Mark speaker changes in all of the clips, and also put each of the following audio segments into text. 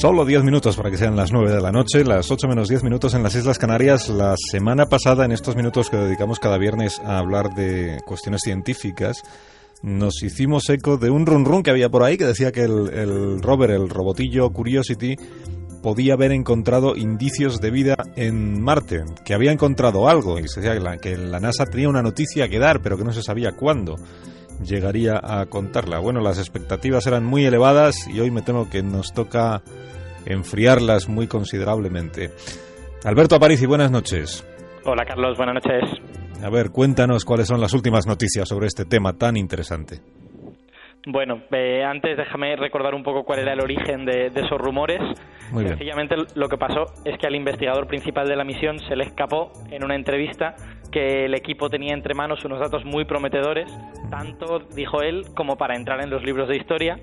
Speaker 1: Solo 10 minutos para que sean las 9 de la noche, las 8 menos 10 minutos en las Islas Canarias. La semana pasada, en estos minutos que dedicamos cada viernes a hablar de cuestiones científicas, nos hicimos eco de un run run que había por ahí que decía que el, el rover, el robotillo Curiosity, podía haber encontrado indicios de vida en Marte, que había encontrado algo y decía que la NASA tenía una noticia que dar, pero que no se sabía cuándo llegaría a contarla. Bueno, las expectativas eran muy elevadas y hoy me temo que nos toca enfriarlas muy considerablemente. Alberto Aparici, buenas noches.
Speaker 2: Hola Carlos, buenas noches.
Speaker 1: A ver, cuéntanos cuáles son las últimas noticias sobre este tema tan interesante.
Speaker 2: Bueno, eh, antes déjame recordar un poco cuál era el origen de, de esos rumores.
Speaker 1: Muy bien.
Speaker 2: Sencillamente lo que pasó es que al investigador principal de la misión se le escapó en una entrevista que el equipo tenía entre manos unos datos muy prometedores, tanto, dijo él, como para entrar en los libros de historia.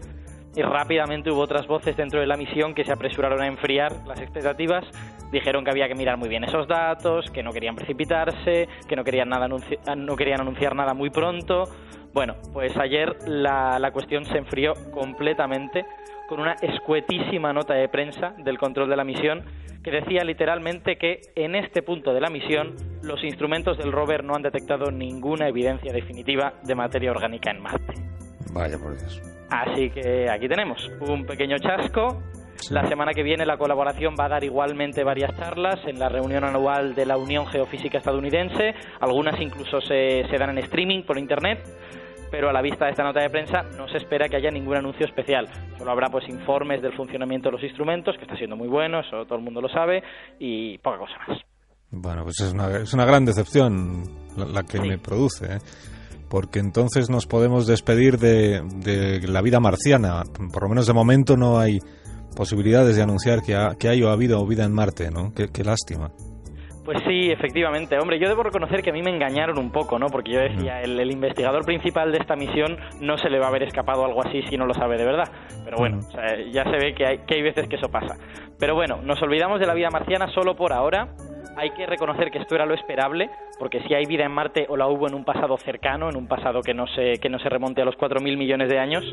Speaker 2: Y rápidamente hubo otras voces dentro de la misión que se apresuraron a enfriar las expectativas. Dijeron que había que mirar muy bien esos datos, que no querían precipitarse, que no querían, nada anunci- no querían anunciar nada muy pronto. Bueno, pues ayer la, la cuestión se enfrió completamente con una escuetísima nota de prensa del control de la misión que decía literalmente que en este punto de la misión los instrumentos del rover no han detectado ninguna evidencia definitiva de materia orgánica en Marte.
Speaker 1: Vaya por Dios.
Speaker 2: Así que aquí tenemos un pequeño chasco.
Speaker 1: Sí.
Speaker 2: La semana que viene la colaboración va a dar igualmente varias charlas en la reunión anual de la Unión Geofísica Estadounidense. Algunas incluso se, se dan en streaming por internet. Pero a la vista de esta nota de prensa no se espera que haya ningún anuncio especial. Solo habrá pues informes del funcionamiento de los instrumentos, que está siendo muy bueno, eso todo el mundo lo sabe, y poca cosa más.
Speaker 1: Bueno, pues es una, es una gran decepción la, la que
Speaker 2: Sí.
Speaker 1: me produce, ¿eh? porque entonces nos podemos despedir de, de la vida marciana. Por lo menos de momento no hay posibilidades de anunciar que, ha- que hay o ha habido vida en Marte, ¿no? Qué, qué lástima.
Speaker 2: Pues sí, efectivamente. Hombre, yo debo reconocer que a mí me engañaron un poco, ¿no? Porque yo decía, el, el investigador principal de esta misión no se le va a haber escapado algo así si no lo sabe de verdad. Pero bueno, o sea, ya se ve que hay, que hay veces que eso pasa. Pero bueno, nos olvidamos de la vida marciana solo por ahora. Hay que reconocer que esto era lo esperable, porque si hay vida en Marte o la hubo en un pasado cercano, en un pasado que no se, que no se remonte a los 4.000 millones de años,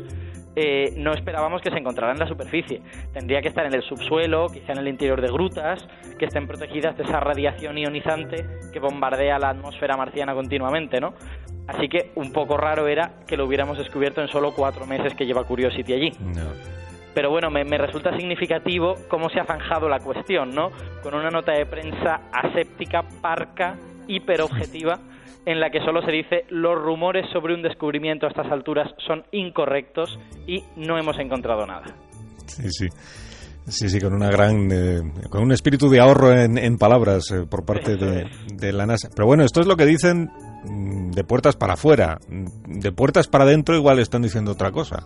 Speaker 2: eh, no esperábamos que se encontrara en la superficie. Tendría que estar en el subsuelo, quizá en el interior de grutas, que estén protegidas de esa radiación ionizante que bombardea la atmósfera marciana continuamente, ¿no? Así que un poco raro era que lo hubiéramos descubierto en solo cuatro meses que lleva Curiosity allí.
Speaker 1: No.
Speaker 2: Pero bueno, me, resulta significativo cómo se ha zanjado la cuestión, ¿no? Con una nota de prensa aséptica, parca, hiperobjetiva, en la que solo se dice los rumores sobre un descubrimiento a estas alturas son incorrectos y no hemos encontrado nada.
Speaker 1: Sí, sí. Sí, sí, con una gran, eh, con un espíritu de ahorro en, en palabras eh, por parte de, de la NASA. Pero bueno, esto es lo que dicen mm, de puertas para afuera. Mm, De puertas para adentro igual están diciendo otra cosa.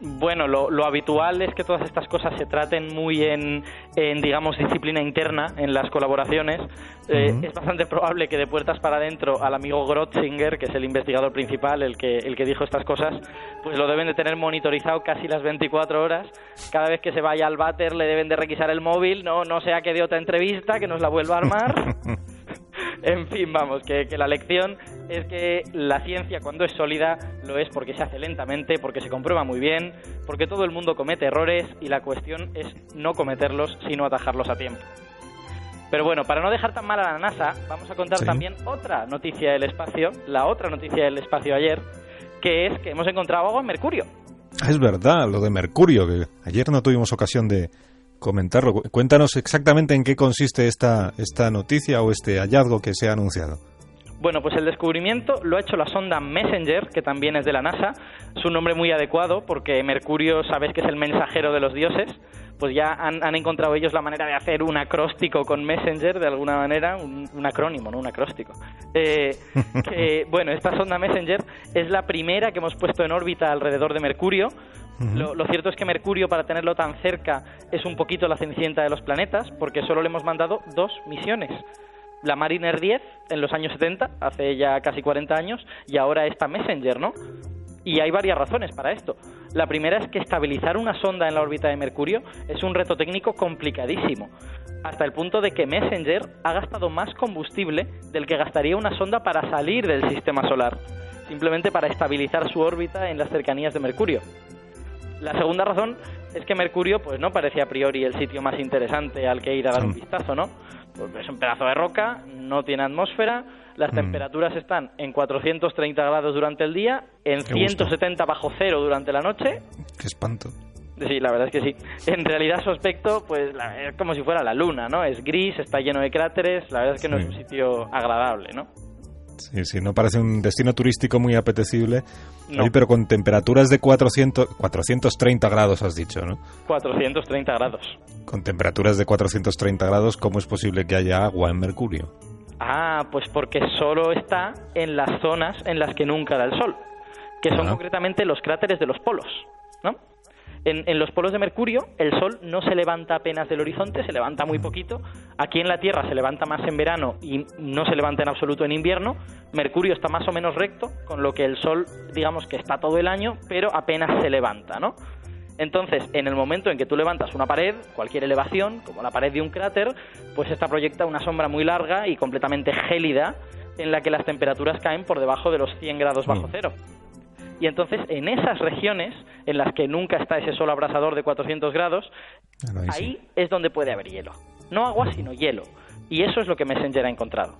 Speaker 2: Bueno, lo, lo habitual es que todas estas cosas se traten muy en, en, digamos, disciplina interna en las colaboraciones. Eh. Es bastante probable que de puertas para adentro al amigo Grotzinger, que es el investigador principal, el que, el que dijo estas cosas, pues lo deben de tener monitorizado casi las 24 horas. Cada vez que se vaya al váter le deben de requisar el móvil, no, no sea que de otra entrevista, que nos la vuelva a armar. En fin, vamos, que, que la lección es que la ciencia cuando es sólida lo es porque se hace lentamente, porque se comprueba muy bien, porque todo el mundo comete errores y la cuestión es no cometerlos, sino atajarlos a tiempo. Pero bueno, para no dejar tan mal a la NASA, vamos a contar
Speaker 1: Sí.
Speaker 2: también otra noticia del espacio, la otra noticia del espacio ayer, que es que hemos encontrado agua en Mercurio.
Speaker 1: Es verdad, lo de Mercurio, que ayer no tuvimos ocasión de comentarlo. Cu- Cuéntanos exactamente en qué consiste esta, esta noticia o este hallazgo que se ha anunciado.
Speaker 2: Bueno, pues el descubrimiento lo ha hecho la sonda Messenger, que también es de la NASA. Es un nombre muy adecuado porque Mercurio, sabes que es el mensajero de los dioses. Pues ya han, han encontrado ellos la manera de hacer un acróstico con Messenger, de alguna manera, un, un acrónimo, no un acróstico. Eh, que, bueno, esta sonda Messenger es la primera que hemos puesto en órbita alrededor de Mercurio. Lo, lo cierto es que Mercurio, para tenerlo tan cerca, es un poquito la cenicienta de los planetas, porque solo le hemos mandado dos misiones la Mariner 10 en los años 70, hace ya casi 40 años, y ahora esta Messenger, ¿no? Y hay varias razones para esto. La primera es que estabilizar una sonda en la órbita de Mercurio es un reto técnico complicadísimo, hasta el punto de que Messenger ha gastado más combustible del que gastaría una sonda para salir del sistema solar, simplemente para estabilizar su órbita en las cercanías de Mercurio. La segunda razón es que Mercurio pues no parece a priori el sitio más interesante al que ir a dar un vistazo, ¿no? Pues es un pedazo de roca, no tiene atmósfera, las mm. temperaturas están en 430 grados durante el día, en 170 bajo cero durante la noche.
Speaker 1: Qué espanto.
Speaker 2: Sí, la verdad es que sí. En realidad su aspecto pues es como si fuera la luna, ¿no? Es gris, está lleno de cráteres, la verdad es que no es un sitio agradable, ¿no?
Speaker 1: Sí, sí, no parece un destino turístico muy apetecible. pero con temperaturas de 400, 430 grados, has dicho, ¿no?
Speaker 2: 430 grados.
Speaker 1: Con temperaturas de 430 grados, ¿cómo es posible que haya agua en Mercurio?
Speaker 2: Ah, pues porque solo está en las zonas en las que nunca da el sol, que son concretamente los cráteres de los polos, ¿no? En, los polos de Mercurio el Sol no se levanta apenas del horizonte, se levanta muy poquito. Aquí en la Tierra se levanta más en verano y no se levanta en absoluto en invierno. Mercurio está más o menos recto, con lo que el Sol, digamos que está todo el año, pero apenas se levanta, ¿no? Entonces, en el momento en que tú levantas una pared, cualquier elevación, como la pared de un cráter, pues esta proyecta una sombra muy larga y completamente gélida en la que las temperaturas caen por debajo de los 100 grados bajo mm. cero. Y entonces en esas regiones en las que nunca está ese sol abrasador de 400 grados, ahí, es donde puede haber hielo. No agua, sino hielo. Y eso es lo que Messenger ha encontrado.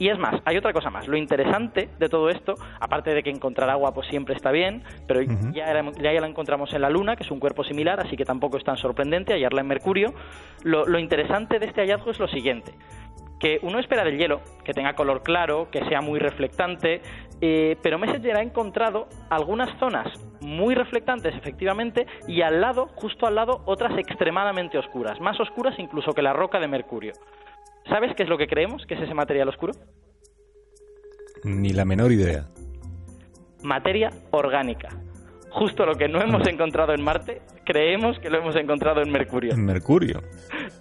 Speaker 2: Y es más, hay otra cosa más. Lo interesante de todo esto, aparte de que encontrar agua pues siempre está bien, pero ya, ya, la encontramos en la Luna, que es un cuerpo similar, así que tampoco es tan sorprendente hallarla en Mercurio. Lo, lo interesante de este hallazgo es lo siguiente que uno espera del hielo, que tenga color claro, que sea muy reflectante, eh, pero Messenger ha encontrado algunas zonas muy reflectantes, efectivamente, y al lado, justo al lado, otras extremadamente oscuras, más oscuras incluso que la roca de Mercurio. ¿Sabes qué es lo que creemos que es ese material oscuro?
Speaker 1: Ni la menor idea.
Speaker 2: Materia orgánica justo lo que no hemos encontrado en Marte, creemos que lo hemos encontrado en Mercurio.
Speaker 1: En Mercurio.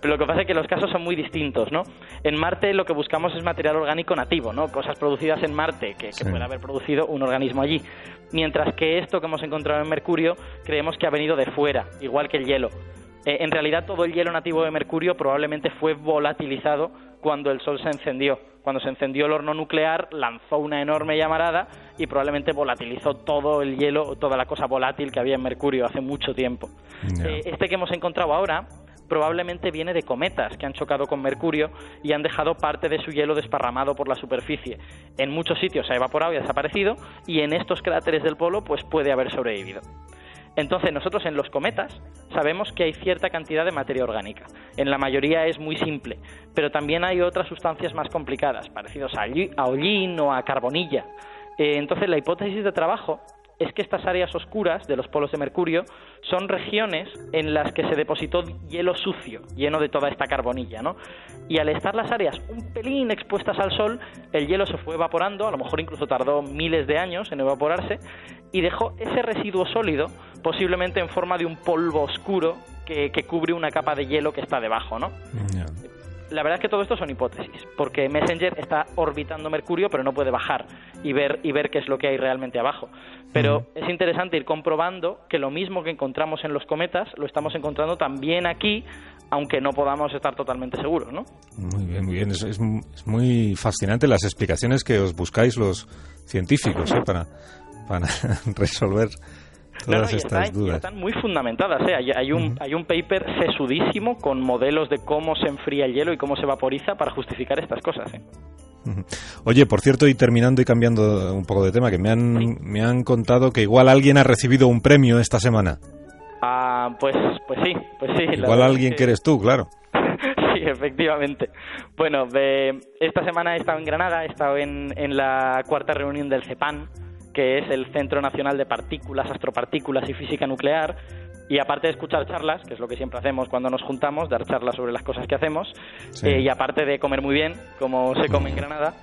Speaker 2: Pero lo que pasa es que los casos son muy distintos, ¿no? En Marte lo que buscamos es material orgánico nativo, ¿no? Cosas producidas en Marte que, que puede haber producido un organismo allí. Mientras que esto que hemos encontrado en Mercurio creemos que ha venido de fuera, igual que el hielo. Eh, en realidad todo el hielo nativo de Mercurio probablemente fue volatilizado cuando el Sol se encendió. Cuando se encendió el horno nuclear, lanzó una enorme llamarada y probablemente volatilizó todo el hielo, toda la cosa volátil que había en Mercurio hace mucho tiempo. Eh, este que hemos encontrado ahora probablemente viene de cometas que han chocado con Mercurio y han dejado parte de su hielo desparramado por la superficie. En muchos sitios se ha evaporado y ha desaparecido y en estos cráteres del polo pues puede haber sobrevivido. Entonces nosotros en los cometas sabemos que hay cierta cantidad de materia orgánica. En la mayoría es muy simple, pero también hay otras sustancias más complicadas, parecidos a hollín o a carbonilla. Eh, entonces la hipótesis de trabajo es que estas áreas oscuras de los polos de Mercurio son regiones en las que se depositó hielo sucio, lleno de toda esta carbonilla, ¿no? Y al estar las áreas un pelín expuestas al sol, el hielo se fue evaporando, a lo mejor incluso tardó miles de años en evaporarse, y dejó ese residuo sólido, posiblemente en forma de un polvo oscuro que, cubre una capa de hielo que está debajo, ¿no? La verdad es que todo esto son hipótesis, porque Messenger está orbitando Mercurio, pero no puede bajar y ver, y ver qué es lo que hay realmente abajo. Pero es interesante ir comprobando que lo mismo que encontramos en los cometas, lo estamos encontrando también aquí, aunque no podamos estar totalmente seguros, ¿no?
Speaker 1: Muy bien, muy bien. Es, muy fascinante las explicaciones que os buscáis los científicos ¿eh? para, para resolver todas estas dudas.
Speaker 2: están muy fundamentadas. ¿eh? Hay, un, hay un paper sesudísimo con modelos de cómo se enfría el hielo y cómo se vaporiza para justificar estas cosas. ¿eh?
Speaker 1: Oye, por cierto, y terminando y cambiando un poco de tema, que me han, me han contado que igual alguien ha recibido un premio esta semana.
Speaker 2: Ah, pues, pues sí, pues sí.
Speaker 1: Igual alguien que... eres tú, claro.
Speaker 2: sí, efectivamente. Bueno, esta semana he estado en Granada, he estado en, en la cuarta reunión del CEPAN, que es el Centro Nacional de Partículas, Astropartículas y Física Nuclear. Y aparte de escuchar charlas, que es lo que siempre hacemos cuando nos juntamos, dar charlas sobre las cosas que hacemos, eh, y aparte de comer muy bien, como se come en Granada,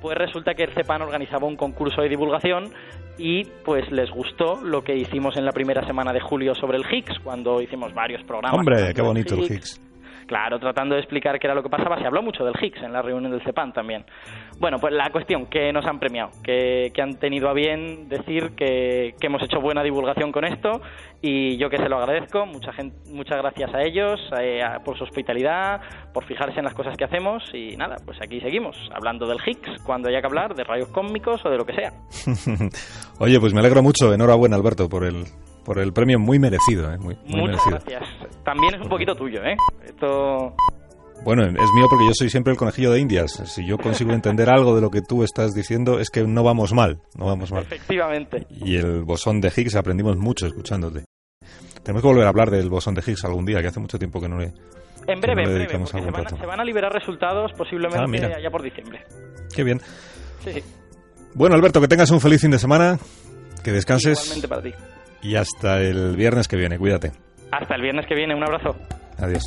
Speaker 2: pues resulta que el CEPAN organizaba un concurso de divulgación y pues les gustó lo que hicimos en la primera semana de julio sobre el Higgs, cuando hicimos varios programas.
Speaker 1: Hombre, qué bonito el Higgs.
Speaker 2: Claro, tratando de explicar qué era lo que pasaba. Se habló mucho del Higgs en la reunión del CEPAN también. Bueno, pues la cuestión, que nos han premiado, que, han tenido a bien decir que, hemos hecho buena divulgación con esto y yo que se lo agradezco. Mucha gente, muchas gracias a ellos eh, por su hospitalidad, por fijarse en las cosas que hacemos y nada, pues aquí seguimos, hablando del Higgs, cuando haya que hablar de rayos cósmicos o de lo que sea.
Speaker 1: Oye, pues me alegro mucho. Enhorabuena, Alberto, por el por el premio muy merecido, ¿eh? Muy, muy
Speaker 2: Muchas
Speaker 1: merecido.
Speaker 2: gracias. También es un poquito tuyo, ¿eh? Esto...
Speaker 1: Bueno, es mío porque yo soy siempre el conejillo de Indias. Si yo consigo entender algo de lo que tú estás diciendo, es que no vamos mal, no vamos mal.
Speaker 2: Efectivamente.
Speaker 1: Y el bosón de Higgs aprendimos mucho escuchándote. Tenemos que volver a hablar del bosón de Higgs algún día, que hace mucho tiempo que no le...
Speaker 2: En breve,
Speaker 1: no
Speaker 2: en breve, porque se van, a,
Speaker 1: rato.
Speaker 2: se van a liberar resultados posiblemente
Speaker 1: Ah,
Speaker 2: allá por diciembre.
Speaker 1: Qué bien.
Speaker 2: Sí, sí.
Speaker 1: Bueno, Alberto, que tengas un feliz fin de semana, que descanses
Speaker 2: Igualmente para ti.
Speaker 1: Y hasta el viernes que viene. Cuídate.
Speaker 2: Hasta el viernes que viene. Un abrazo.
Speaker 1: Adiós.